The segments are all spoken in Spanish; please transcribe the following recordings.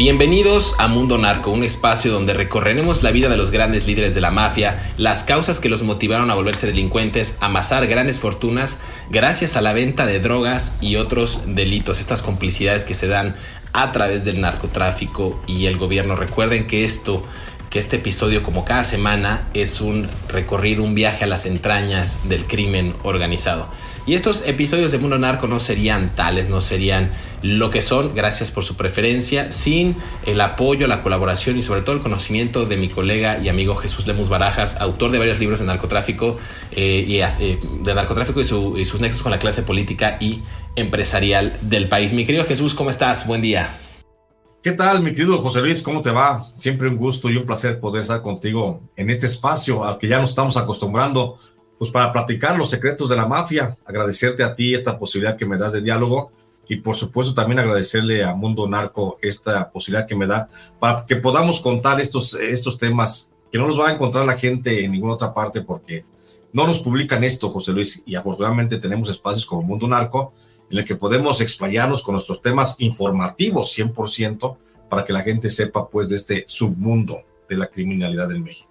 Bienvenidos a Mundo Narco, un espacio donde recorreremos la vida de los grandes líderes de la mafia, las causas que los motivaron a volverse delincuentes, amasar grandes fortunas gracias a la venta de drogas y otros delitos, estas complicidades que se dan a través del narcotráfico y el gobierno. Recuerden que esto que este episodio, como cada semana, es un recorrido, un viaje a las entrañas del crimen organizado. Y estos episodios de Mundo Narco no serían tales, no serían lo que son, gracias por su preferencia, sin el apoyo, la colaboración y sobre todo el conocimiento de mi colega y amigo Jesús Lemus Barajas, autor de varios libros de narcotráfico, eh, y, eh, de narcotráfico y, y sus nexos con la clase política y empresarial del país. Mi querido Jesús, ¿cómo estás? Buen día. ¿Qué tal, mi querido José Luis? ¿Cómo te va? Siempre un gusto y un placer poder estar contigo en este espacio al que ya nos estamos acostumbrando, pues para platicar los secretos de la mafia. Agradecerte a ti esta posibilidad que me das de diálogo y por supuesto también agradecerle a Mundo Narco esta posibilidad que me da para que podamos contar estos, estos temas que no los va a encontrar la gente en ninguna otra parte porque no nos publican esto, José Luis, y afortunadamente tenemos espacios como Mundo Narco en el que podemos explayarnos con nuestros temas informativos 100% para que la gente sepa pues de este submundo de la criminalidad en México.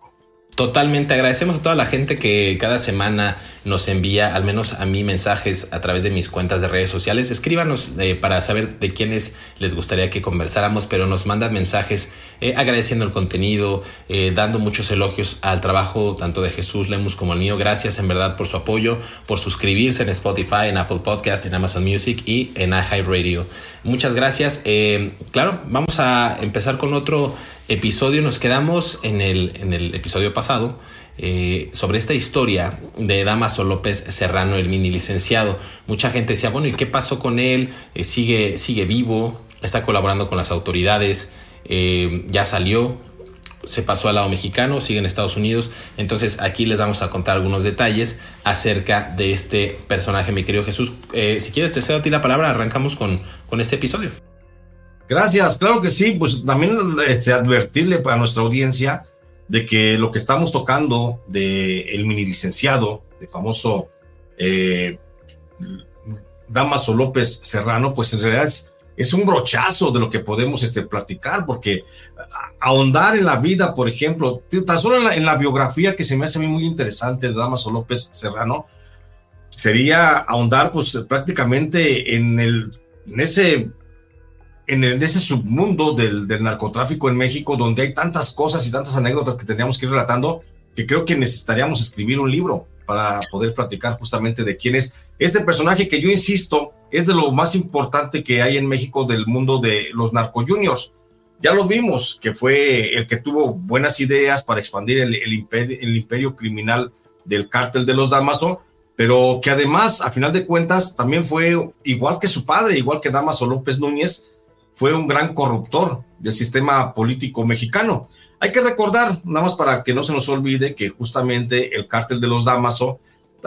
Totalmente, agradecemos a toda la gente que cada semana nos envía, al menos a mí, mensajes a través de mis cuentas de redes sociales. Escríbanos eh, para saber de quiénes les gustaría que conversáramos, pero nos mandan mensajes eh, agradeciendo el contenido, eh, dando muchos elogios al trabajo tanto de Jesús Lemus como el mío. Gracias en verdad por su apoyo, por suscribirse en Spotify, en Apple Podcast, en Amazon Music y en iHeartRadio. Muchas gracias. claro, vamos a empezar con otro episodio nos quedamos en el, en el episodio pasado eh, sobre esta historia de Damaso López Serrano, el mini licenciado. Mucha gente decía, bueno, ¿y qué pasó con él? Eh, sigue, sigue vivo, está colaborando con las autoridades, eh, ya salió, se pasó al lado mexicano, sigue en Estados Unidos. Entonces aquí les vamos a contar algunos detalles acerca de este personaje, mi querido Jesús. si quieres, te cedo a ti la palabra, arrancamos con, con este episodio. Gracias, claro que sí, pues también este, advertirle para nuestra audiencia de que lo que estamos tocando de el mini licenciado, de famoso eh, Damaso López Serrano, pues en realidad es, un brochazo de lo que podemos este, platicar, porque ahondar en la vida, por ejemplo, tan solo en la, en la biografía que se me hace a mí muy interesante de Damaso López Serrano, sería ahondar pues prácticamente en, el, en ese en, ese submundo del, narcotráfico en México, donde hay tantas cosas y tantas anécdotas que tendríamos que ir relatando, que creo que necesitaríamos escribir un libro para poder platicar justamente de quién es este personaje que yo insisto es de lo más importante que hay en México del mundo de los narco juniors. Ya lo vimos, que fue el que tuvo buenas ideas para expandir el, imperio, el imperio criminal del cártel de los Damaso, pero que además, a final de cuentas, también fue igual que su padre, igual que Damaso López Núñez, fue un gran corruptor del sistema político mexicano. Hay que recordar, nada más para que no se nos olvide, que justamente el cártel de los Damaso,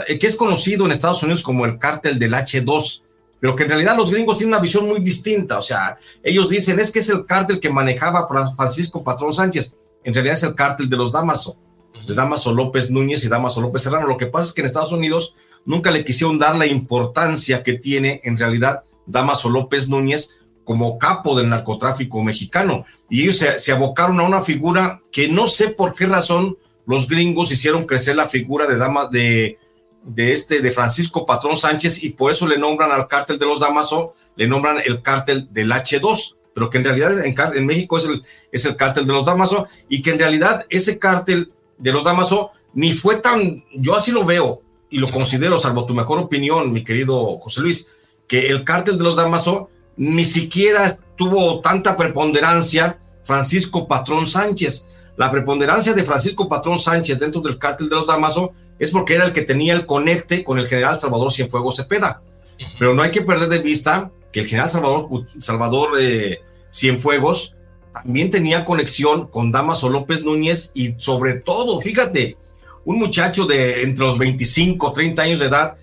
eh, que es conocido en Estados Unidos como el cártel del H2, pero que en realidad los gringos tienen una visión muy distinta. O sea, ellos dicen es que es el cártel que manejaba Francisco Patrón Sánchez. En realidad es el cártel de los Damaso, de Damaso López Núñez y Damaso López Serrano. Lo que pasa es que en Estados Unidos nunca le quisieron dar la importancia que tiene en realidad Damaso López Núñez como capo del narcotráfico mexicano. Y ellos se, abocaron a una figura que no sé por qué razón los gringos hicieron crecer la figura de Dama de, de este de Francisco Patrón Sánchez y por eso le nombran al cártel de los Damaso, le nombran el cártel del H2, pero que en realidad en, en México es el, es el cártel de los Damaso y que en realidad ese cártel de los Damaso ni fue tan, yo así lo veo y lo considero, salvo tu mejor opinión, mi querido José Luis, que el cártel de los Damaso ni siquiera tuvo tanta preponderancia Francisco Patrón Sánchez. La preponderancia de Francisco Patrón Sánchez dentro del cártel de los Damaso es porque era el que tenía el conecte con el general Salvador Cienfuegos Cepeda. Pero no hay que perder de vista que el general Salvador, Salvador eh, Cienfuegos también tenía conexión con Damaso López Núñez y sobre todo, fíjate, un muchacho de entre los 25, 30 años de edad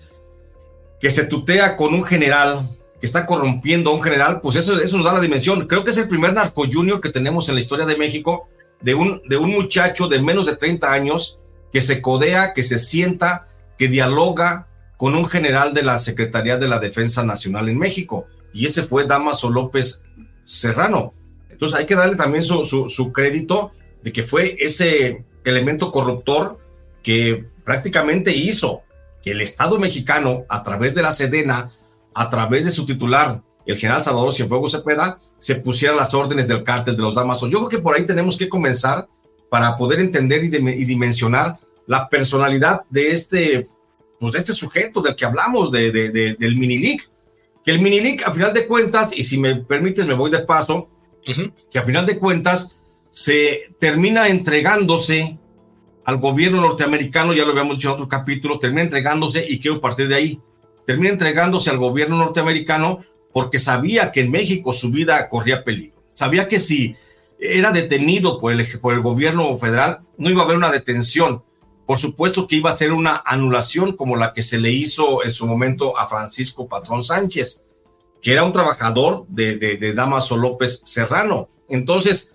que se tutea con un general que está corrompiendo a un general, pues eso, eso nos da la dimensión. Creo que es el primer narco junior que tenemos en la historia de México, de un, de un muchacho de menos de 30 años que se codea, que se sienta, que dialoga con un general de la Secretaría de la Defensa Nacional en México. Y ese fue Damaso López Serrano. Entonces hay que darle también su, su, su crédito de que fue ese elemento corruptor que prácticamente hizo que el Estado mexicano, a través de la Sedena, a través de su titular, el general Salvador Cienfuegos Cepeda, se pusiera las órdenes del cártel de los Damasos. Yo creo que por ahí tenemos que comenzar para poder entender y, dimensionar la personalidad de este, pues de este sujeto del que hablamos, de, del Minilic. Que el Minilic, a final de cuentas, y si me permites, me voy de paso, que a final de cuentas se termina entregándose al gobierno norteamericano, ya lo habíamos dicho en otro capítulo, termina entregándose y quiero partir de ahí termina entregándose al gobierno norteamericano porque sabía que en México su vida corría peligro. Sabía que si era detenido por el, por el gobierno federal, no iba a haber una detención. Por supuesto que iba a ser una anulación como la que se le hizo en su momento a Francisco Patrón Sánchez, que era un trabajador de, de, Damaso López Serrano. Entonces,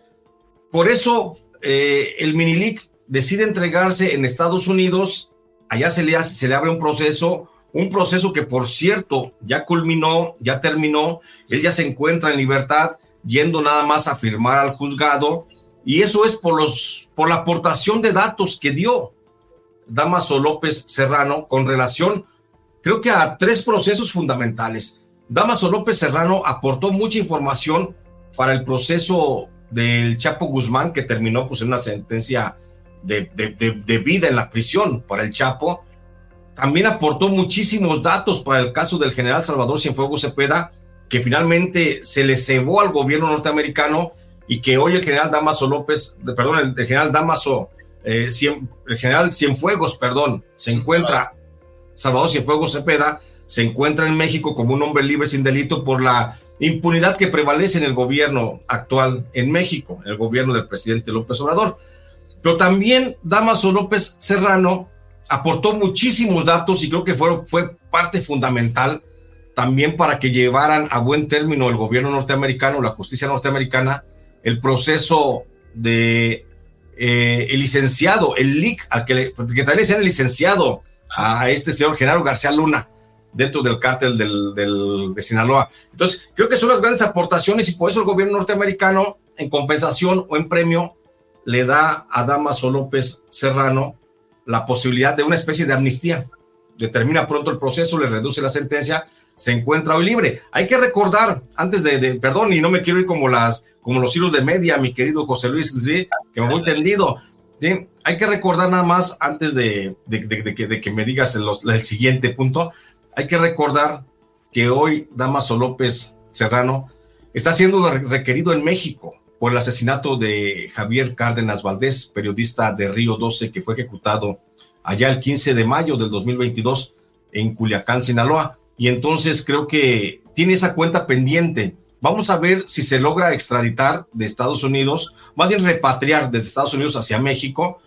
por eso eh, el Minilic decide entregarse en Estados Unidos, allá se le, se le abre un proceso un proceso que por cierto ya culminó, ya terminó, él ya se encuentra en libertad, yendo nada más a firmar al juzgado, y eso es por, los, por la aportación de datos que dio Damaso López Serrano con relación, creo que a tres procesos fundamentales. Damaso López Serrano aportó mucha información para el proceso del Chapo Guzmán, que terminó pues, en una sentencia de, de vida en la prisión para el Chapo, también aportó muchísimos datos para el caso del general Salvador Cienfuegos Cepeda, que finalmente se le cebó al gobierno norteamericano y que hoy el general Damaso López, perdón, el, general Damaso, eh, el general Cienfuegos, perdón, se encuentra, Salvador Cienfuegos Cepeda, se encuentra en México como un hombre libre sin delito por la impunidad que prevalece en el gobierno actual en México, el gobierno del presidente López Obrador. Pero también Damaso López Serrano aportó muchísimos datos y creo que fue, fue parte fundamental también para que llevaran a buen término el gobierno norteamericano, la justicia norteamericana, el proceso de eh, el licenciado, el LIC, al que, que también sea el licenciado a este señor Genaro García Luna dentro del cártel del, del, de Sinaloa. Entonces, creo que son las grandes aportaciones y por eso el gobierno norteamericano, en compensación o en premio, le da a Damaso López Serrano la posibilidad de una especie de amnistía. Determina pronto el proceso, le reduce la sentencia, se encuentra hoy libre. Hay que recordar, antes de, perdón, y no me quiero ir como, las, como los hilos de media, mi querido José Luis, ¿sí? que me voy tendido. ¿sí? Hay que recordar nada más, antes de, de que, me digas el, el siguiente punto, hay que recordar que hoy Damaso López Serrano está siendo requerido en México por el asesinato de Javier Cárdenas Valdés, periodista de Río 12, que fue ejecutado allá el 15 de mayo del 2022 en Culiacán, Sinaloa. Y entonces creo que tiene esa cuenta pendiente. Vamos a ver si se logra extraditar de Estados Unidos, más bien repatriar desde Estados Unidos hacia México,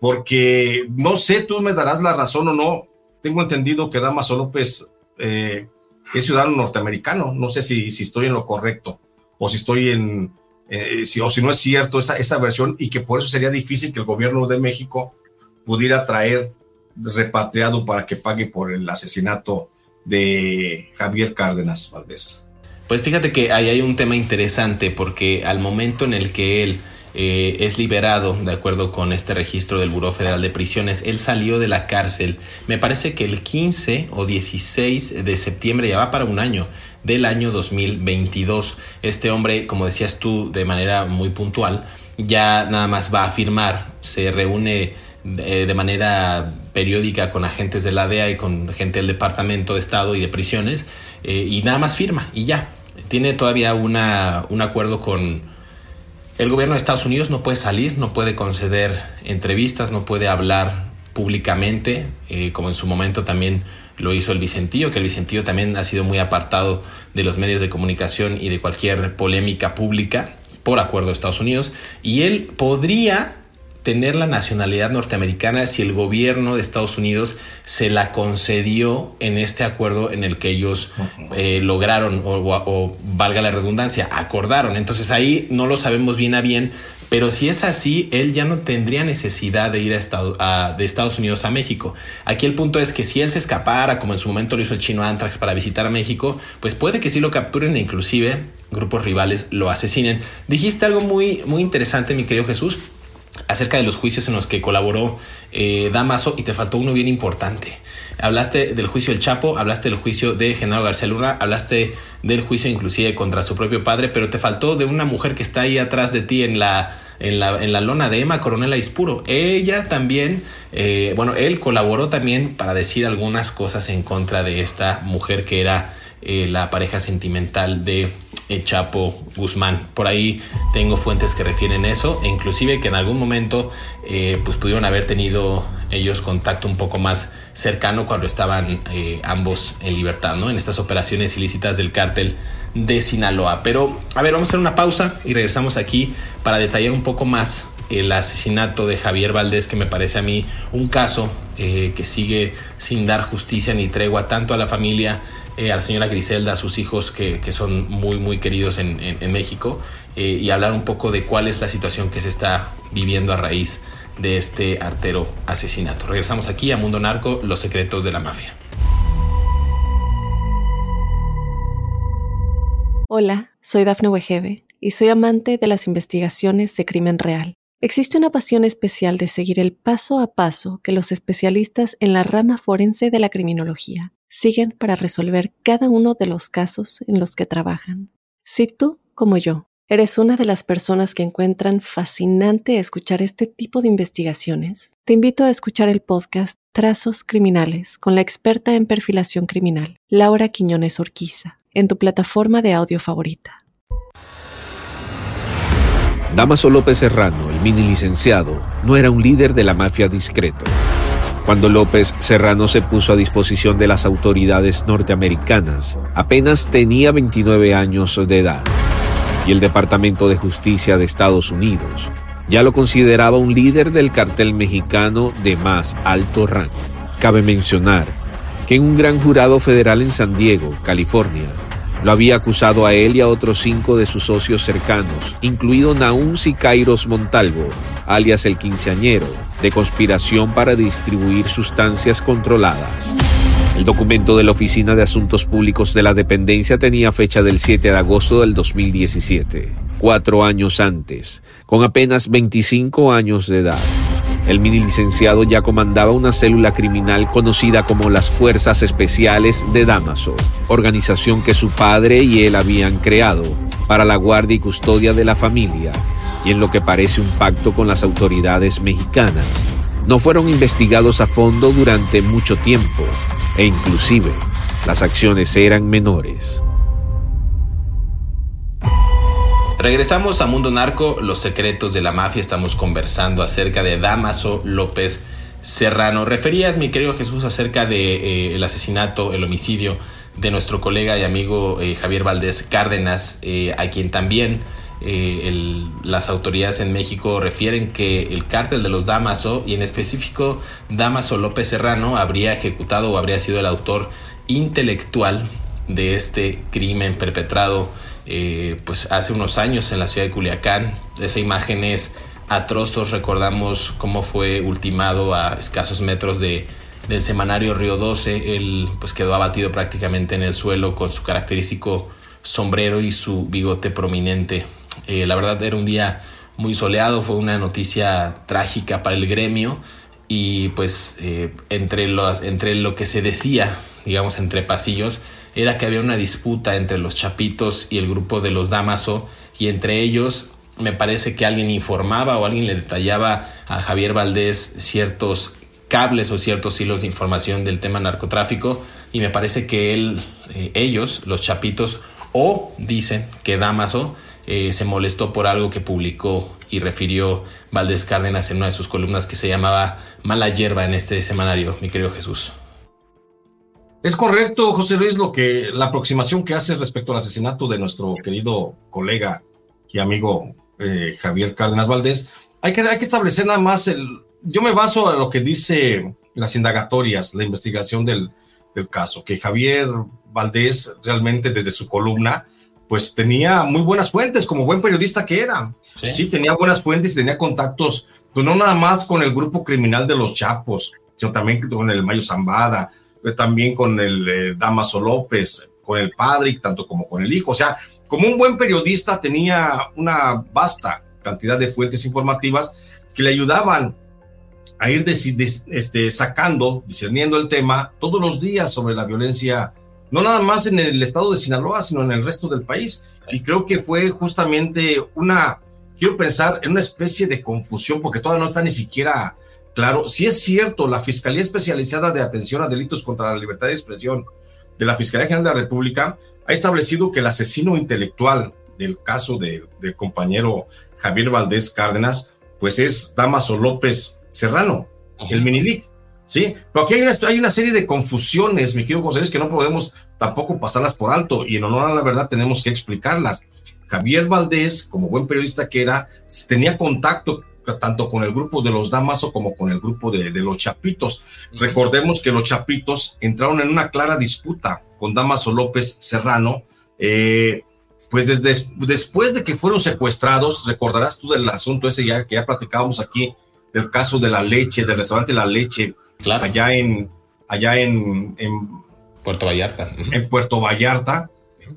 porque no sé, tú me darás la razón o no. Tengo entendido que Damaso López eh, es ciudadano norteamericano. No sé si, si estoy en lo correcto o si estoy en, eh, si, o si no es cierto esa, esa versión y que por eso sería difícil que el gobierno de México pudiera traer repatriado para que pague por el asesinato de Javier Cárdenas Valdés. Pues fíjate que ahí hay un tema interesante porque al momento en el que él eh, es liberado, de acuerdo con este registro del Buró Federal de Prisiones. Él salió de la cárcel, me parece que el 15 o 16 de septiembre, ya va para un año, del año 2022. Este hombre, como decías tú, de manera muy puntual, ya nada más va a firmar, se reúne eh, de, manera periódica con agentes de la DEA y con gente del Departamento de Estado y de Prisiones, eh, y nada más firma, y ya. Tiene todavía una, un acuerdo con el gobierno de Estados Unidos no puede salir, no puede conceder entrevistas, no puede hablar públicamente, eh, como en su momento también lo hizo el Vicentío, que el Vicentío también ha sido muy apartado de los medios de comunicación y de cualquier polémica pública por acuerdo de Estados Unidos, y él podría tener la nacionalidad norteamericana si el gobierno de Estados Unidos se la concedió en este acuerdo en el que ellos eh, lograron, o, valga la redundancia, acordaron. Entonces ahí no lo sabemos bien a bien, pero si es así, él ya no tendría necesidad de ir a de Estados Unidos a México. Aquí el punto es que si él se escapara, como en su momento lo hizo el chino Antrax para visitar a México, pues puede que sí lo capturen e inclusive grupos rivales lo asesinen. Dijiste algo muy, muy interesante, mi querido Jesús acerca de los juicios en los que colaboró eh, Damaso y te faltó uno bien importante. Hablaste del juicio del Chapo, hablaste del juicio de Genaro García Luna, hablaste del juicio inclusive contra su propio padre, pero te faltó de una mujer que está ahí atrás de ti en la, en la, en la lona de Emma Coronela Ispuro. Ella también, eh, bueno, él colaboró también para decir algunas cosas en contra de esta mujer que era eh, la pareja sentimental de Chapo Guzmán. Por ahí tengo fuentes que refieren eso e inclusive que en algún momento eh, pues pudieron haber tenido ellos contacto un poco más cercano cuando estaban eh, ambos en libertad, ¿no? En estas operaciones ilícitas del cártel de Sinaloa. Pero, a ver, vamos a hacer una pausa y regresamos aquí para detallar un poco más el asesinato de Javier Valdés, que me parece a mí un caso eh, que sigue sin dar justicia ni tregua tanto a la familia eh, a la señora Griselda, a sus hijos que, son muy, muy queridos en, México, eh, y hablar un poco de cuál es la situación que se está viviendo a raíz de este artero asesinato. Regresamos aquí a Mundo Narco, los secretos de la mafia. Hola, soy Dafne Wegebe y soy amante de las investigaciones de crimen real. Existe una pasión especial de seguir el paso a paso que los especialistas en la rama forense de la criminología siguen para resolver cada uno de los casos en los que trabajan. Si tú, como yo, eres una de las personas que encuentran fascinante escuchar este tipo de investigaciones, te invito a escuchar el podcast Trazos Criminales con la experta en perfilación criminal, Laura Quiñones Orquiza, en tu plataforma de audio favorita. Damaso López Serrano, el mini licenciado, no era un líder de la mafia discreto. Cuando López Serrano se puso a disposición de las autoridades norteamericanas, apenas tenía 29 años de edad y el Departamento de Justicia de Estados Unidos ya lo consideraba un líder del cartel mexicano de más alto rango. Cabe mencionar que en un gran jurado federal en San Diego, California, lo había acusado a él y a otros cinco de sus socios cercanos, incluido Naún Sicairos Montalvo, alias el quinceañero, de conspiración para distribuir sustancias controladas. El documento de la Oficina de Asuntos Públicos de la Dependencia tenía fecha del 7 de agosto del 2017, cuatro años antes, con apenas 25 años de edad. El mini licenciado ya comandaba una célula criminal conocida como las Fuerzas Especiales de Damaso, organización que su padre y él habían creado para la guardia y custodia de la familia y en lo que parece un pacto con las autoridades mexicanas. No fueron investigados a fondo durante mucho tiempo e inclusive las acciones eran menores. Regresamos a Mundo Narco, los secretos de la mafia. Estamos conversando acerca de Damaso López Serrano. Referías, mi querido Jesús, acerca de eh, el asesinato, el homicidio de nuestro colega y amigo eh, Javier Valdés Cárdenas, eh, a quien también las autoridades en México refieren que el cártel de los Damaso y en específico Damaso López Serrano habría ejecutado o habría sido el autor intelectual de este crimen perpetrado eh, pues hace unos años en la ciudad de Culiacán. Esa imagen es atroz, recordamos cómo fue ultimado a escasos metros de del semanario Río 12. Él pues quedó abatido prácticamente en el suelo con su característico sombrero y su bigote prominente. Eh, la verdad era un día muy soleado, fue una noticia trágica para el gremio y pues eh, entre, los, entre lo que se decía, digamos entre pasillos, era que había una disputa entre los Chapitos y el grupo de los Damaso y entre ellos me parece que alguien informaba o alguien le detallaba a Javier Valdés ciertos cables o ciertos hilos de información del tema narcotráfico y me parece que él, eh, ellos, los Chapitos, o dicen que Damaso eh, se molestó por algo que publicó y refirió Valdés Cárdenas en una de sus columnas que se llamaba Mala hierba en este semanario, mi querido Jesús. Es correcto, José Luis, lo que la aproximación que haces respecto al asesinato de nuestro querido colega y amigo eh, Javier Cárdenas Valdés. Hay que, hay que establecer nada más el. Yo me baso a lo que dice las indagatorias, la investigación del, del caso, que Javier Valdés realmente desde su columna, pues tenía muy buenas fuentes, como buen periodista que era. Sí, tenía buenas fuentes y tenía contactos, pues no nada más con el grupo criminal de los Chapos, sino también con el Mayo Zambada, también con el eh, Damaso López, con el padre, tanto como con el hijo. O sea, como un buen periodista tenía una vasta cantidad de fuentes informativas que le ayudaban a ir este, sacando, discerniendo el tema todos los días sobre la violencia, no nada más en el estado de Sinaloa, sino en el resto del país. Y creo que fue justamente una, quiero pensar, en una especie de confusión, porque todavía no está ni siquiera Claro, si es cierto, la Fiscalía Especializada de Atención a Delitos contra la Libertad de Expresión de la Fiscalía General de la República ha establecido que el asesino intelectual del caso del compañero Javier Valdés Cárdenas, pues es Damaso López Serrano, el Minilic. Sí, pero aquí hay una, hay una serie de confusiones, mi querido José Luis, que no podemos tampoco pasarlas por alto y en honor a la verdad tenemos que explicarlas. Javier Valdés, como buen periodista que era, tenía contacto tanto con el grupo de los Damaso como con el grupo de, los Chapitos. Recordemos que los Chapitos entraron en una clara disputa con Damaso López Serrano, eh, pues desde después de que fueron secuestrados, recordarás tú del asunto ese ya que ya platicábamos aquí, del caso de la leche, del restaurante La Leche, allá en allá en, Puerto Vallarta. En Puerto Vallarta.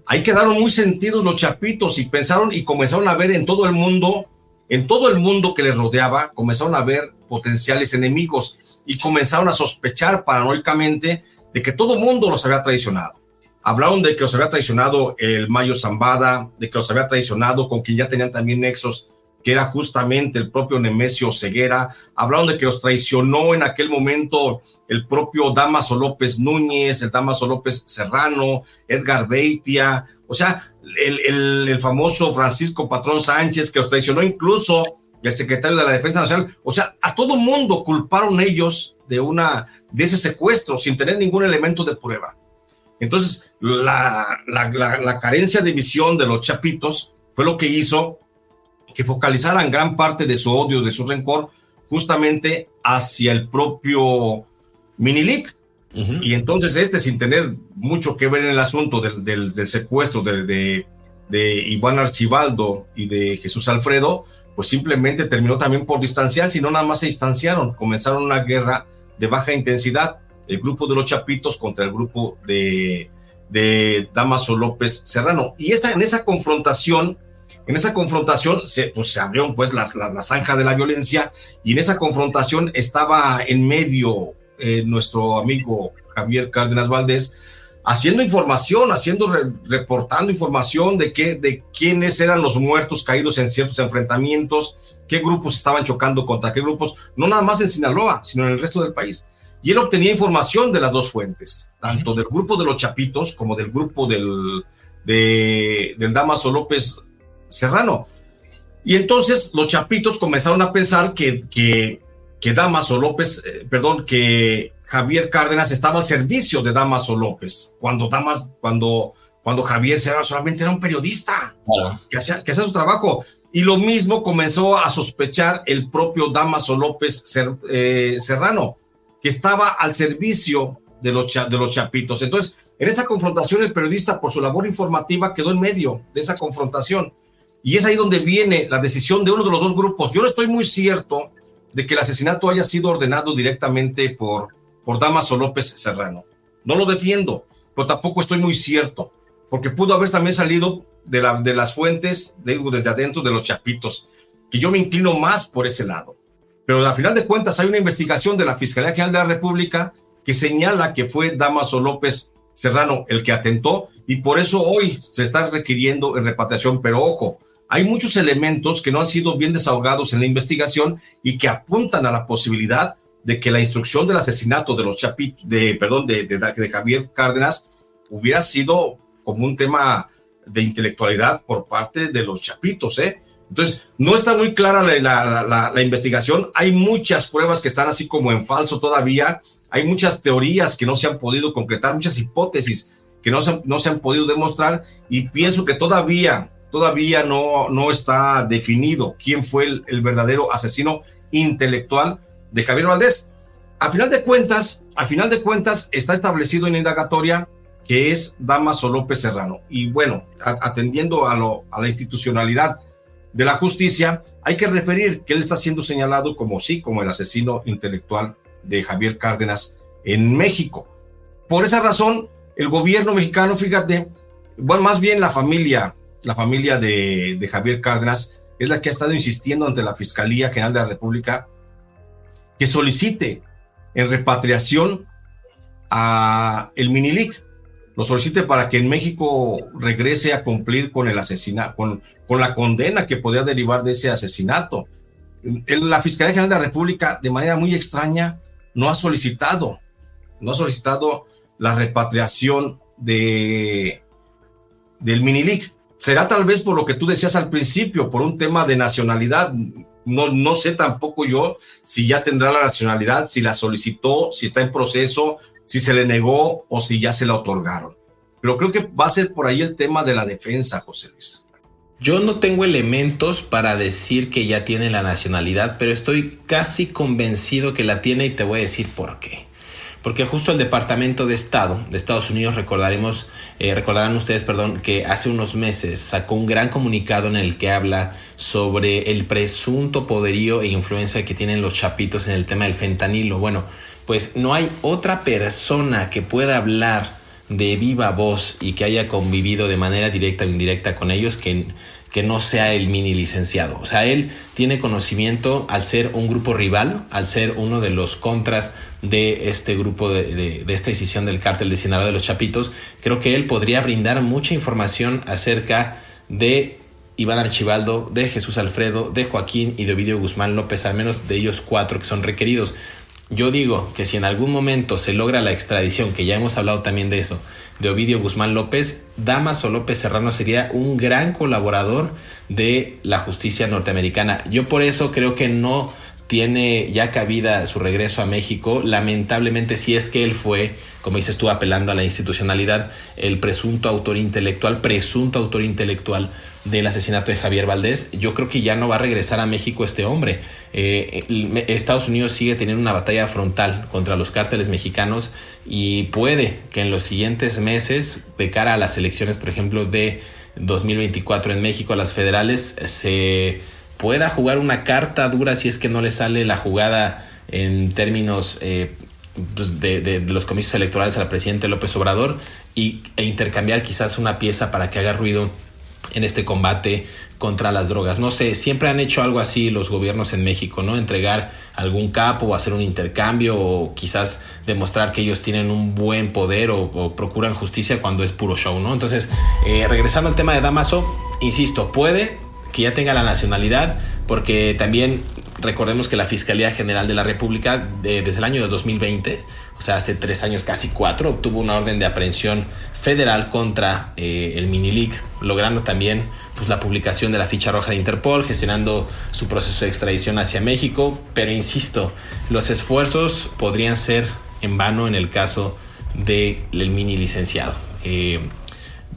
Ahí quedaron muy sentidos los chapitos y pensaron y comenzaron a ver en todo el mundo en todo el mundo que les rodeaba comenzaron a ver potenciales enemigos y comenzaron a sospechar paranoicamente de que todo el mundo los había traicionado. Hablaron de que los había traicionado el Mayo Zambada, de que los había traicionado con quien ya tenían también nexos, que era justamente el propio Nemesio Ceguera. Hablaron de que los traicionó en aquel momento el propio Damaso López Núñez, el Damaso López Serrano, Edgar Beitia. O sea, el, famoso Francisco Patrón Sánchez, que los traicionó incluso el secretario de la Defensa Nacional. O sea, a todo mundo culparon ellos de, una, de ese secuestro sin tener ningún elemento de prueba. Entonces, la, la, carencia de visión de los chapitos fue lo que hizo que focalizaran gran parte de su odio, de su rencor, justamente hacia el propio Minilic, y entonces este, sin tener mucho que ver en el asunto del, secuestro de, Iván Archibaldo y de Jesús Alfredo, pues simplemente terminó también por distanciar, sino nada más se distanciaron, comenzaron una guerra de baja intensidad, el grupo de los Chapitos contra el grupo de, de Damaso López Serrano. Y esta, en esa confrontación, en esa confrontación se, pues, se abrió pues la, la, zanja de la violencia y en esa confrontación estaba en medio eh, nuestro amigo Javier Cárdenas Valdés, haciendo información, haciendo, reportando información de, qué, de quiénes eran los muertos caídos en ciertos enfrentamientos, qué grupos estaban chocando contra qué grupos, no nada más en Sinaloa, sino en el resto del país. Y él obtenía información de las dos fuentes, tanto del grupo de los Chapitos como del grupo del, de, del Damaso López Serrano. Y entonces los Chapitos comenzaron a pensar que, que que Damaso López, eh, perdón, que Javier Cárdenas estaba al servicio de Damaso López, cuando Damas, cuando, cuando Javier solamente era un periodista que, hacía, que hacía su trabajo. Y lo mismo comenzó a sospechar el propio Damaso López eh, Serrano, que estaba al servicio de los, de los chapitos. Entonces, en esa confrontación, el periodista, por su labor informativa, quedó en medio de esa confrontación. Y es ahí donde viene la decisión de uno de los dos grupos. Yo no estoy muy cierto de que el asesinato haya sido ordenado directamente por, por Damaso López Serrano. No lo defiendo, pero tampoco estoy muy cierto, porque pudo haber también salido de, la, de las fuentes, de, desde adentro de los chapitos, que yo me inclino más por ese lado. Pero a final de cuentas hay una investigación de la Fiscalía General de la República que señala que fue Damaso López Serrano el que atentó y por eso hoy se está requiriendo en repatriación. Pero ojo, hay muchos elementos que no han sido bien desahogados en la investigación y que apuntan a la posibilidad de que la instrucción del asesinato de los chapitos, de, perdón, de, de, Javier Cárdenas hubiera sido como un tema de intelectualidad por parte de los chapitos, ¿eh? Entonces, no está muy clara la, investigación. Hay muchas pruebas que están así como en falso todavía. Hay muchas teorías que no se han podido concretar, muchas hipótesis que no se, no se han podido demostrar y pienso que todavía, todavía no, no está definido quién fue el, verdadero asesino intelectual de Javier Valdés. A final de cuentas, a final de cuentas está establecido en la indagatoria que es Damaso López Serrano. Y bueno, atendiendo a, lo, a la institucionalidad de la justicia, hay que referir que él está siendo señalado como sí, como el asesino intelectual de Javier Cárdenas en México. Por esa razón, el gobierno mexicano, fíjate, bueno, más bien la familia, la familia de, de Javier Cárdenas es la que ha estado insistiendo ante la Fiscalía General de la República que solicite en repatriación a el Minilic lo solicite para que en México regrese a cumplir con el asesinato, con, con la condena que podría derivar de ese asesinato. La Fiscalía General de la República, de manera muy extraña, no ha solicitado, no ha solicitado la repatriación de del Minilic. Será tal vez por lo que tú decías al principio, por un tema de nacionalidad. No, no sé tampoco yo si ya tendrá la nacionalidad, si la solicitó, si está en proceso, si se le negó o si ya se la otorgaron. Pero creo que va a ser por ahí el tema de la defensa, José Luis. Yo no tengo elementos para decir que ya tiene la nacionalidad, pero estoy casi convencido que la tiene y te voy a decir por qué. Porque justo el Departamento de Estado de Estados Unidos, recordaremos, eh, recordarán ustedes, perdón, que hace unos meses sacó un gran comunicado en el que habla sobre el presunto poderío e influencia que tienen los chapitos en el tema del fentanilo. Bueno, pues no hay otra persona que pueda hablar de viva voz y que haya convivido de manera directa o indirecta con ellos que, que no sea el mini licenciado. O sea, él tiene conocimiento al ser un grupo rival, al ser uno de los contras de este grupo, de, de, esta decisión del cártel de Sinaloa de los Chapitos. Creo que él podría brindar mucha información acerca de Iván Archibaldo, de Jesús Alfredo, de Joaquín y de Ovidio Guzmán López, al menos de ellos cuatro que son requeridos. Yo digo que si en algún momento se logra la extradición, que ya hemos hablado también de eso, de Ovidio Guzmán López, Damaso López Serrano sería un gran colaborador de la justicia norteamericana. Yo por eso creo que no tiene ya cabida su regreso a México. Lamentablemente, si es que él fue, como dices tú, apelando a la institucionalidad, el presunto autor intelectual, presunto autor intelectual del asesinato de Javier Valdés, yo creo que ya no va a regresar a México este hombre. Eh, Estados Unidos sigue teniendo una batalla frontal contra los cárteles mexicanos y puede que en los siguientes meses, de cara a las elecciones, por ejemplo, de 2024 en México, a las federales, se pueda jugar una carta dura si es que no le sale la jugada en términos eh, pues, de, los comicios electorales al presidente López Obrador y, e intercambiar quizás una pieza para que haga ruido en este combate contra las drogas. No sé, siempre han hecho algo así los gobiernos en México, ¿no? Entregar algún capo hacer un intercambio o quizás demostrar que ellos tienen un buen poder o, procuran justicia cuando es puro show, ¿no? Entonces, eh, regresando al tema de Damaso, insisto, puede que ya tenga la nacionalidad, porque también recordemos que la Fiscalía General de la República desde el año de 2020 o sea, hace tres años, casi cuatro, obtuvo una orden de aprehensión federal contra eh, el Minilic, logrando también pues, la publicación de la ficha roja de Interpol, gestionando su proceso de extradición hacia México. Pero insisto, los esfuerzos podrían ser en vano en el caso del mini licenciado. Eh,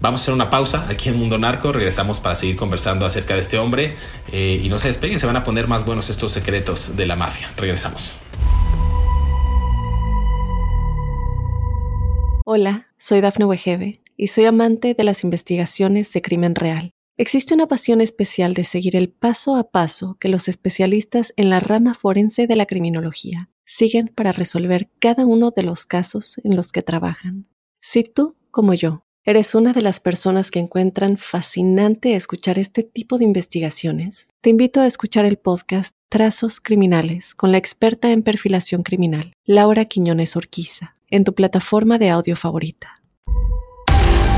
vamos a hacer una pausa aquí en Mundo Narco, regresamos para seguir conversando acerca de este hombre eh, y no se despeguen, se van a poner más buenos estos secretos de la mafia. Regresamos. Hola, soy Dafne Wegebe y soy amante de las investigaciones de crimen real. Existe una pasión especial de seguir el paso a paso que los especialistas en la rama forense de la criminología siguen para resolver cada uno de los casos en los que trabajan. Si tú, como yo, eres una de las personas que encuentran fascinante escuchar este tipo de investigaciones, te invito a escuchar el podcast Trazos Criminales con la experta en perfilación criminal, Laura Quiñones Orquiza, en tu plataforma de audio favorita.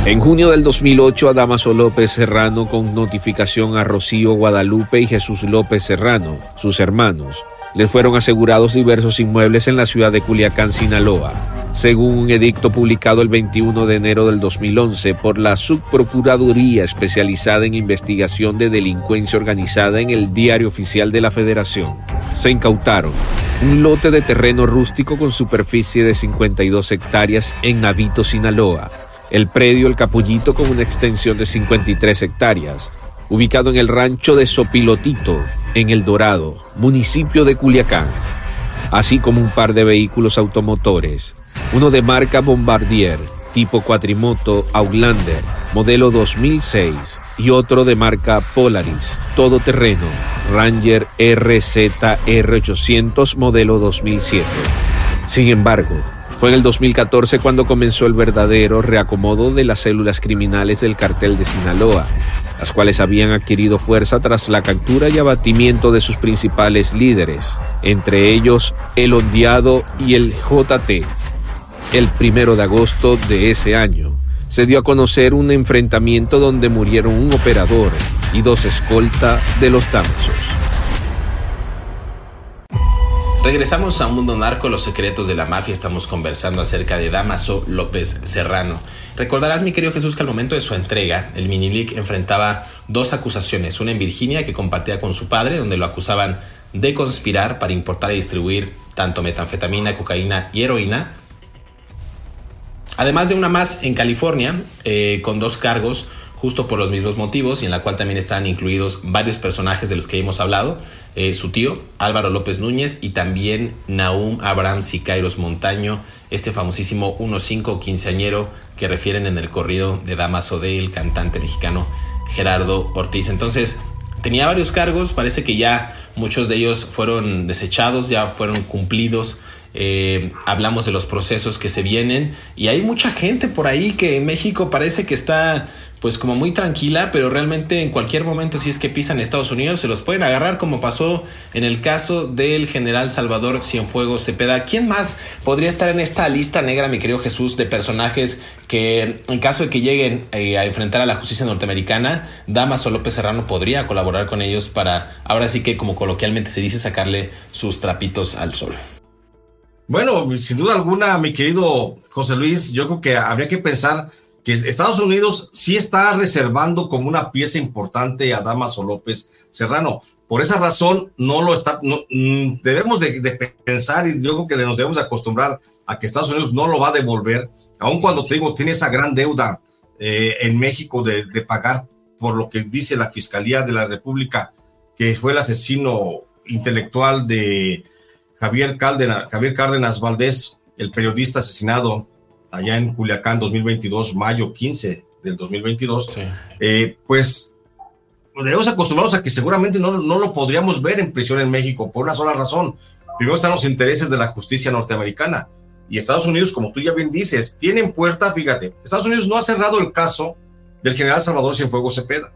En junio del 2008, a Damaso López Serrano, con notificación a Rocío Guadalupe y Jesús López Serrano, sus hermanos, les fueron asegurados diversos inmuebles en la ciudad de Culiacán, Sinaloa, según un edicto publicado el 21 de enero del 2011 por la Subprocuraduría especializada en investigación de delincuencia organizada en el Diario Oficial de la Federación. Se incautaron un lote de terreno rústico con superficie de 52 hectáreas en Navito, Sinaloa, el predio El Capullito con una extensión de 53 hectáreas, ubicado en el rancho de Sopilotito, en El Dorado, municipio de Culiacán, así como un par de vehículos automotores, uno de marca Bombardier, tipo cuatrimoto Outlander, modelo 2006, y otro de marca Polaris, todoterreno, Ranger RZR800, modelo 2007. Sin embargo, fue en el 2014 cuando comenzó el verdadero reacomodo de las células criminales del cartel de Sinaloa, las cuales habían adquirido fuerza tras la captura y abatimiento de sus principales líderes, entre ellos el Ondeado y el JT. El primero de agosto de ese año, se dio a conocer un enfrentamiento donde murieron un operador y dos escolta de los Damasos. Regresamos a un Mundo Narco, los secretos de la mafia. Estamos conversando acerca de Damaso López Serrano. Recordarás, mi querido Jesús, que al momento de su entrega, el Minilic enfrentaba dos acusaciones. Una en Virginia, que compartía con su padre, donde lo acusaban de conspirar para importar y distribuir tanto metanfetamina, cocaína y heroína. Además de una más en California, eh, con dos cargos justo por los mismos motivos y en la cual también están incluidos varios personajes de los que hemos hablado, eh, su tío Álvaro López Núñez y también Naum Abraham Sicairos Montaño, este famosísimo 1-5 quinceañero que refieren en el corrido de Damaso del cantante mexicano Gerardo Ortiz. Entonces, tenía varios cargos, parece que ya muchos de ellos fueron desechados, ya fueron cumplidos. Eh, hablamos de los procesos que se vienen y hay mucha gente por ahí que en México parece que está pues como muy tranquila, pero realmente en cualquier momento si es que pisan Estados Unidos se los pueden agarrar como pasó en el caso del general Salvador Cienfuegos Cepeda. ¿Quién más podría estar en esta lista negra, mi querido Jesús, de personajes que en caso de que lleguen eh, a enfrentar a la justicia norteamericana, Damaso López Serrano podría colaborar con ellos para, ahora sí que como coloquialmente se dice, sacarle sus trapitos al sol? Bueno, sin duda alguna, mi querido José Luis, yo creo que habría que pensar que Estados Unidos sí está reservando como una pieza importante a Damaso López Serrano. Por esa razón, no lo está, mm, debemos de, pensar y yo creo que nos debemos acostumbrar a que Estados Unidos no lo va a devolver, aun cuando te digo, tiene esa gran deuda eh, en México de, pagar por lo que dice la Fiscalía de la República, que fue el asesino intelectual de Javier Cárdenas, Javier Cárdenas Valdés, el periodista asesinado allá en Culiacán 2022, mayo 15 del 2022, eh, pues debemos acostumbrarnos a que seguramente no, no lo podríamos ver en prisión en México por una sola razón. Primero están los intereses de la justicia norteamericana y Estados Unidos, como tú ya bien dices, tienen puerta, fíjate, Estados Unidos no ha cerrado el caso del general Salvador Cienfuegos Cepeda.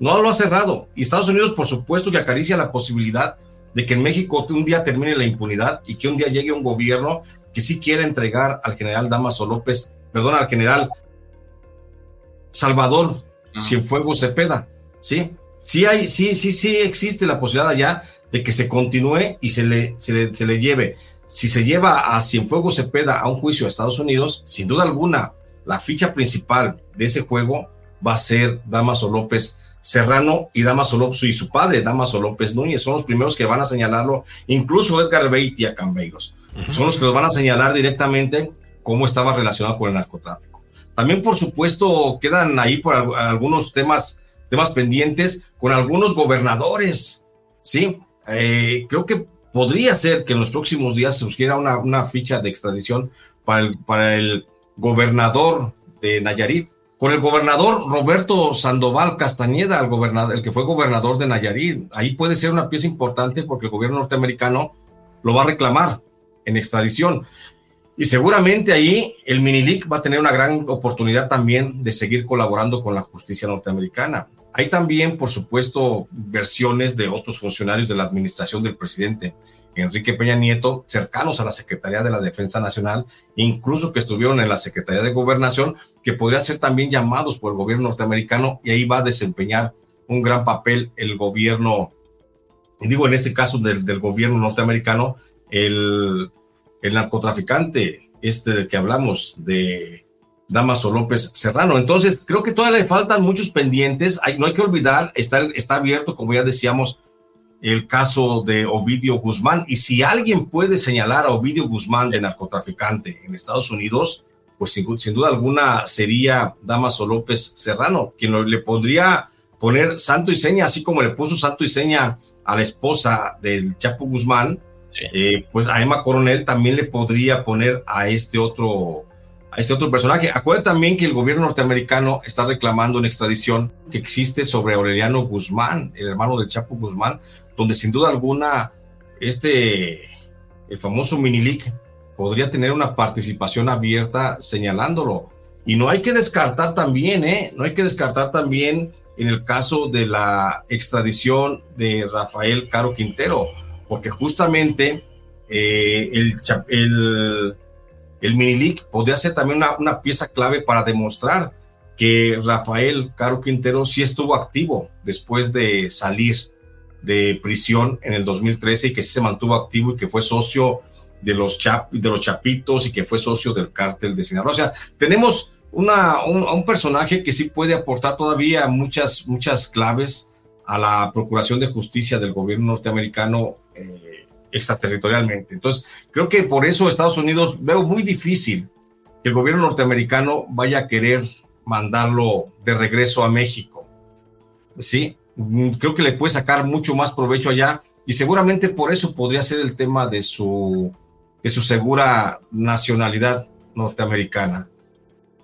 No lo ha cerrado. Y Estados Unidos, por supuesto, que acaricia la posibilidad de que en México un día termine la impunidad y que un día llegue un gobierno que sí quiere entregar al general Damaso López, perdón, al general Salvador Cienfuegos Cepeda, ¿sí? Sí hay, sí, sí, sí existe la posibilidad allá de que se continúe y se le, se le, se le lleve. Si se lleva a Cienfuegos Cepeda a un juicio a Estados Unidos, sin duda alguna, la ficha principal de ese juego va a ser Damaso López Serrano y Damaso López y su padre, Damaso López Núñez, son los primeros que van a señalarlo, incluso Edgar Beitia Cambeiros son los que los van a señalar directamente cómo estaba relacionado con el narcotráfico. También, por supuesto, quedan ahí por algunos temas, temas pendientes con algunos gobernadores, ¿sí? Eh, creo que podría ser que en los próximos días se surgiera una, una ficha de extradición para el, para el gobernador de Nayarit, con el gobernador Roberto Sandoval Castañeda, el, el que fue gobernador de Nayarit. Ahí puede ser una pieza importante porque el gobierno norteamericano lo va a reclamar en extradición. Y seguramente ahí el Minilic va a tener una gran oportunidad también de seguir colaborando con la justicia norteamericana. Hay también, por supuesto, versiones de otros funcionarios de la administración del presidente Enrique Peña Nieto, cercanos a la Secretaría de la Defensa Nacional, incluso que estuvieron en la Secretaría de Gobernación, que podrían ser también llamados por el gobierno norteamericano y ahí va a desempeñar un gran papel el gobierno, digo en este caso del, del gobierno norteamericano, el, el narcotraficante este del que hablamos, de Damaso López Serrano. Entonces, creo que todavía le faltan muchos pendientes. No hay que olvidar, está, está abierto, como ya decíamos, el caso de Ovidio Guzmán. Y si alguien puede señalar a Ovidio Guzmán de narcotraficante en Estados Unidos, pues sin, duda alguna sería Damaso López Serrano, quien le podría poner santo y seña, así como le puso santo y seña a la esposa del Chapo Guzmán, eh, pues a Emma Coronel también le podría poner a este otro a este otro personaje. Acuérdate también que el gobierno norteamericano está reclamando una extradición que existe sobre Aureliano Guzmán, el hermano del Chapo Guzmán, donde sin duda alguna este, el famoso Minilic podría tener una participación abierta señalándolo. Y no hay que descartar también, ¿eh? No hay que descartar también en el caso de la extradición de Rafael Caro Quintero, porque justamente eh, el, el, Minilic podría ser también una, una pieza clave para demostrar que Rafael Caro Quintero sí estuvo activo después de salir de prisión en el 2013 y que sí se mantuvo activo y que fue socio de los, chap, de los Chapitos y que fue socio del cártel de Sinaloa. O sea, tenemos una, un, personaje que sí puede aportar todavía muchas, muchas claves a la Procuración de Justicia del gobierno norteamericano eh, extraterritorialmente. Entonces, creo que por eso Estados Unidos veo muy difícil que el gobierno norteamericano vaya a querer mandarlo de regreso a México. Sí, creo que le puede sacar mucho más provecho allá y seguramente por eso podría ser el tema de su, de su segura nacionalidad norteamericana.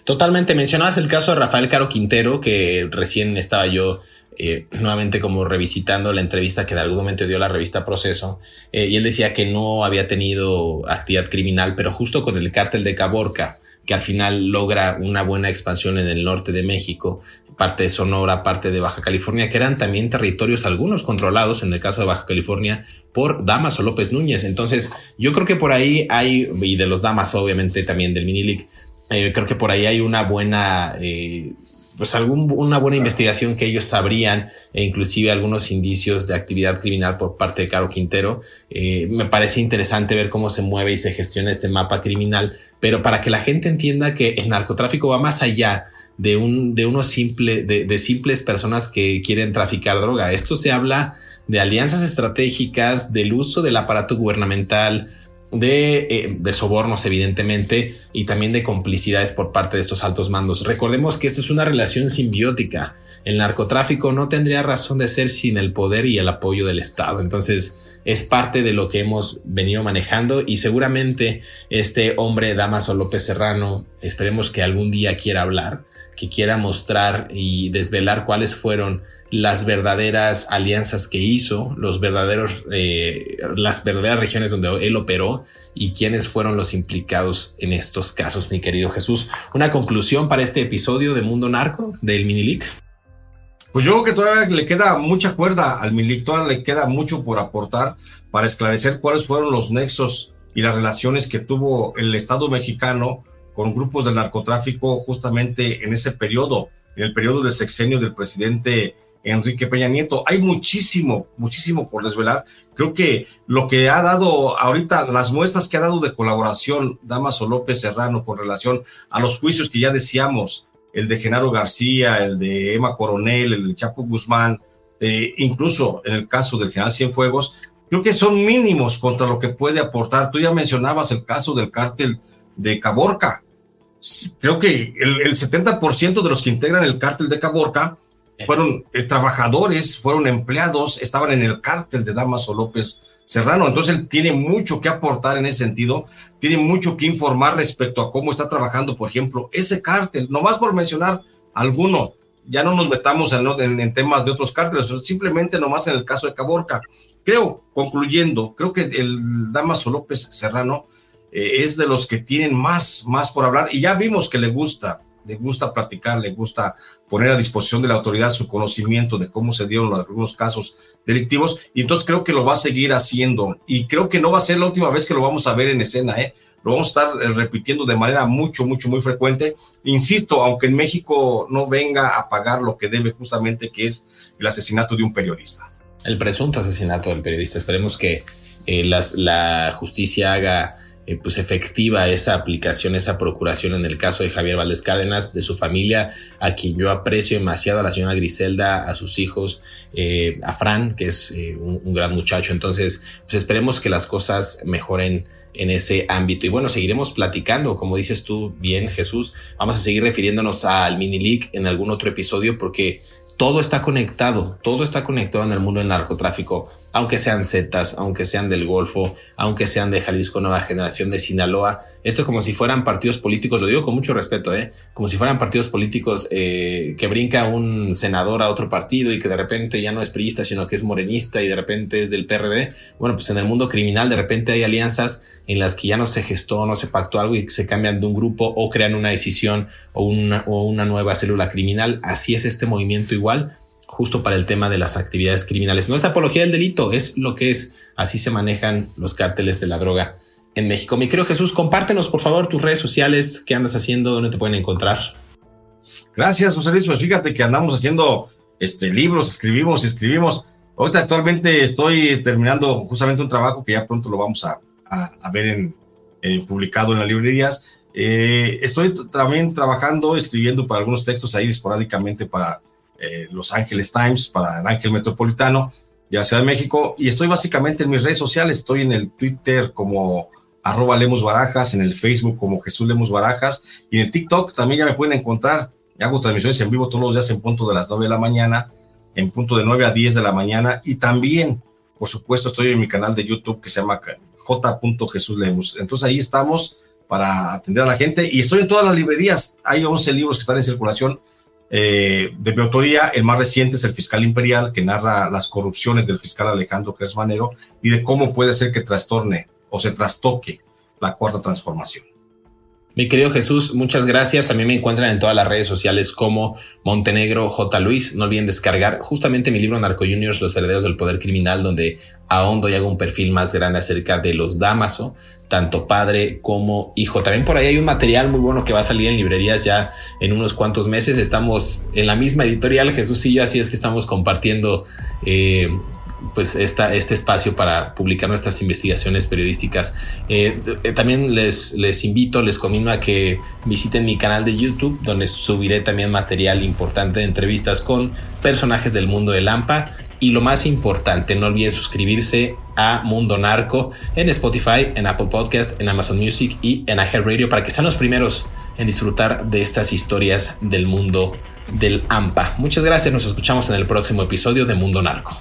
Totalmente, mencionabas el caso de Rafael Caro Quintero, que recién estaba yo eh, nuevamente como revisitando la entrevista que de algún momento dio la revista Proceso, eh, y él decía que no había tenido actividad criminal, pero justo con el cártel de Caborca, que al final logra una buena expansión en el norte de México, parte de Sonora, parte de Baja California, que eran también territorios algunos controlados, en el caso de Baja California, por Damaso López Núñez. Entonces, yo creo que por ahí hay, y de los Damas, obviamente, también del Minilic, eh, creo que por ahí hay una buena, eh, pues algún, una buena investigación que ellos sabrían, e inclusive algunos indicios de actividad criminal por parte de Caro Quintero. Eh, me parece interesante ver cómo se mueve y se gestiona este mapa criminal, pero para que la gente entienda que el narcotráfico va más allá de un, de unos simple, de, simples personas que quieren traficar droga. Esto se habla de alianzas estratégicas, del uso del aparato gubernamental, de, eh, de, sobornos, evidentemente, y también de complicidades por parte de estos altos mandos. Recordemos que esta es una relación simbiótica. El narcotráfico no tendría razón de ser sin el poder y el apoyo del Estado. Entonces, es parte de lo que hemos venido manejando y seguramente este hombre, Damaso López Serrano, esperemos que algún día quiera hablar que quiera mostrar y desvelar cuáles fueron las verdaderas alianzas que hizo, los verdaderos, eh, las verdaderas regiones donde él operó y quiénes fueron los implicados en estos casos, mi querido Jesús. Una conclusión para este episodio de Mundo Narco del Minilic. Pues yo creo que todavía le queda mucha cuerda al Minilic, todavía le queda mucho por aportar para esclarecer cuáles fueron los nexos y las relaciones que tuvo el Estado mexicano con grupos del narcotráfico justamente en ese periodo, en el periodo de sexenio del presidente Enrique Peña Nieto. Hay muchísimo, muchísimo por desvelar. Creo que lo que ha dado ahorita, las muestras que ha dado de colaboración Damaso López Serrano con relación a los juicios que ya decíamos, el de Genaro García, el de Emma Coronel, el de Chapo Guzmán, incluso en el caso del general Cienfuegos, creo que son mínimos contra lo que puede aportar. Tú ya mencionabas el caso del cártel de Caborca creo que el, 70% de los que integran el cártel de Caborca fueron eh, trabajadores, fueron empleados, estaban en el cártel de Damaso López Serrano. Entonces él tiene mucho que aportar en ese sentido, tiene mucho que informar respecto a cómo está trabajando, por ejemplo, ese cártel, nomás por mencionar alguno, ya no nos metamos en, temas de otros cárteles, simplemente nomás en el caso de Caborca. creo, concluyendo, creo que el Damaso López Serrano eh, es de los que tienen más, más por hablar y ya vimos que le gusta, le gusta platicar, le gusta poner a disposición de la autoridad su conocimiento de cómo se dieron algunos casos delictivos y entonces creo que lo va a seguir haciendo y creo que no va a ser la última vez que lo vamos a ver en escena, ¿eh? Lo vamos a estar eh, repitiendo de manera mucho, mucho, muy frecuente. Insisto, aunque en México no venga a pagar lo que debe justamente, que es el asesinato de un periodista. El presunto asesinato del periodista. Esperemos que eh, la justicia haga eh, pues efectiva esa aplicación, esa procuración en el caso de Javier Valdés Cárdenas, de su familia, a quien yo aprecio demasiado, a la señora Griselda, a sus hijos, eh, a Fran, que es eh, un, gran muchacho. Entonces, pues esperemos que las cosas mejoren en ese ámbito. Y bueno, seguiremos platicando, como dices tú bien, Jesús. Vamos a seguir refiriéndonos al mini league en algún otro episodio porque todo está conectado, todo está conectado en el mundo del narcotráfico, aunque sean Zetas, aunque sean del Golfo, aunque sean de Jalisco Nueva Generación, de Sinaloa. Esto como si fueran partidos políticos, lo digo con mucho respeto, ¿eh? como si fueran partidos políticos eh, que brinca un senador a otro partido y que de repente ya no es priista, sino que es morenista y de repente es del PRD. Bueno, pues en el mundo criminal de repente hay alianzas en las que ya no se gestó, no se pactó algo y se cambian de un grupo o crean una decisión o una, o una nueva célula criminal. Así es este movimiento igual, justo para el tema de las actividades criminales. No es apología del delito, es lo que es. Así se manejan los cárteles de la droga en México. Mi querido Jesús, compártenos por favor tus redes sociales, qué andas haciendo, dónde te pueden encontrar. Gracias, José Luis. Pues fíjate que andamos haciendo este, libros, escribimos, escribimos. Ahorita actualmente estoy terminando justamente un trabajo que ya pronto lo vamos a, a, ver en, publicado en las librerías. Eh, estoy también trabajando, escribiendo para algunos textos ahí esporádicamente para eh, Los Ángeles Times, para el Ángel Metropolitano de la Ciudad de México, y estoy básicamente en mis redes sociales, estoy en el Twitter como arroba Lemos Barajas, en el Facebook como Jesús Lemos Barajas, y en el TikTok también ya me pueden encontrar. Hago transmisiones en vivo todos los días en punto de las 9 de la mañana, en punto de 9 a 10 de la mañana, y también, por supuesto, estoy en mi canal de YouTube que se llama J. Jesús Lemus. Entonces ahí estamos para atender a la gente y estoy en todas las librerías. Hay 11 libros que están en circulación eh, de mi autoría. El más reciente es El Fiscal Imperial, que narra las corrupciones del fiscal Alejandro Cresmanero y de cómo puede ser que trastorne o se trastoque la cuarta transformación. Mi querido Jesús, muchas gracias. A mí me encuentran en todas las redes sociales como Montenegro J. Luis. No olviden descargar justamente mi libro Narco Juniors, Los Herederos del Poder Criminal, donde ahondo y hago un perfil más grande acerca de los Damaso, tanto padre como hijo. También por ahí hay un material muy bueno que va a salir en librerías ya en unos cuantos meses. Estamos en la misma editorial, Jesús y yo, así es que estamos compartiendo eh, pues este espacio para publicar nuestras investigaciones periodísticas. Eh, eh, también les, les invito, les conmino a que visiten mi canal de YouTube, donde subiré también material importante de entrevistas con personajes del mundo de Lampa. Y lo más importante, no olviden suscribirse a Mundo Narco en Spotify, en Apple Podcast, en Amazon Music y en Radio para que sean los primeros en disfrutar de estas historias del mundo del AMPA. Muchas gracias, nos escuchamos en el próximo episodio de Mundo Narco.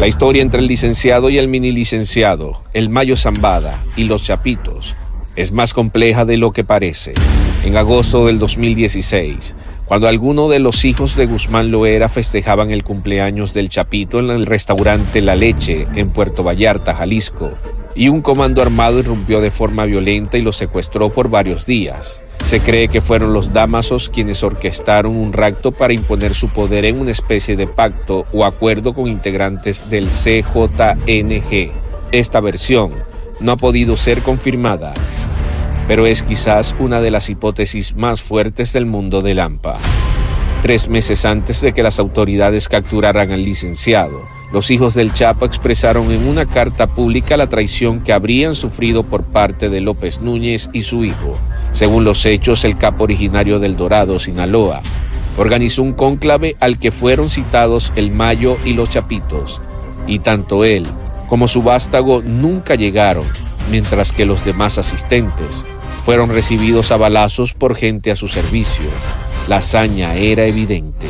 La historia entre el licenciado y el mini licenciado, el Mayo Zambada y los Chapitos es más compleja de lo que parece. En agosto del 2016, cuando algunos de los hijos de Guzmán Loera festejaban el cumpleaños del Chapito en el restaurante La Leche en Puerto Vallarta, Jalisco, y un comando armado irrumpió de forma violenta y lo secuestró por varios días. Se cree que fueron los Damasos quienes orquestaron un rapto para imponer su poder en una especie de pacto o acuerdo con integrantes del CJNG. Esta versión no ha podido ser confirmada, pero es quizás una de las hipótesis más fuertes del mundo del AMPA. Tres meses antes de que las autoridades capturaran al licenciado, los hijos del Chapo expresaron en una carta pública la traición que habrían sufrido por parte de López Núñez y su hijo. Según los hechos, el capo originario del Dorado, Sinaloa, organizó un cónclave al que fueron citados el Mayo y los Chapitos, y tanto él como su vástago nunca llegaron, mientras que los demás asistentes fueron recibidos a balazos por gente a su servicio. La hazaña era evidente.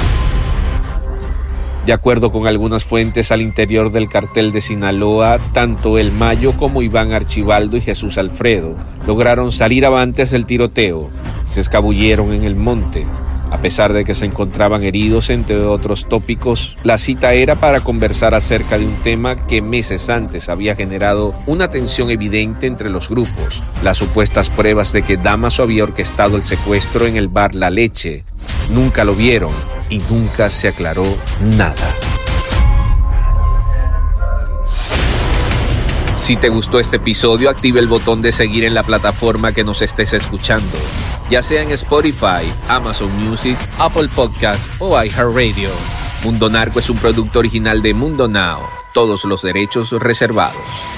De acuerdo con algunas fuentes al interior del cartel de Sinaloa, tanto el Mayo como Iván Archibaldo y Jesús Alfredo lograron salir avantes del tiroteo, se escabulleron en el monte, A pesar de que se encontraban heridos entre otros tópicos, la cita era para conversar acerca de un tema que meses antes había generado una tensión evidente entre los grupos, las supuestas pruebas de que Damaso había orquestado el secuestro en el bar La Leche. Nunca lo vieron y nunca se aclaró nada. Si te gustó este episodio, active el botón de seguir en la plataforma que nos estés escuchando, ya sea en Spotify, Amazon Music, Apple Podcasts o iHeartRadio. Mundo Narco es un producto original de Mundo Now, todos los derechos reservados.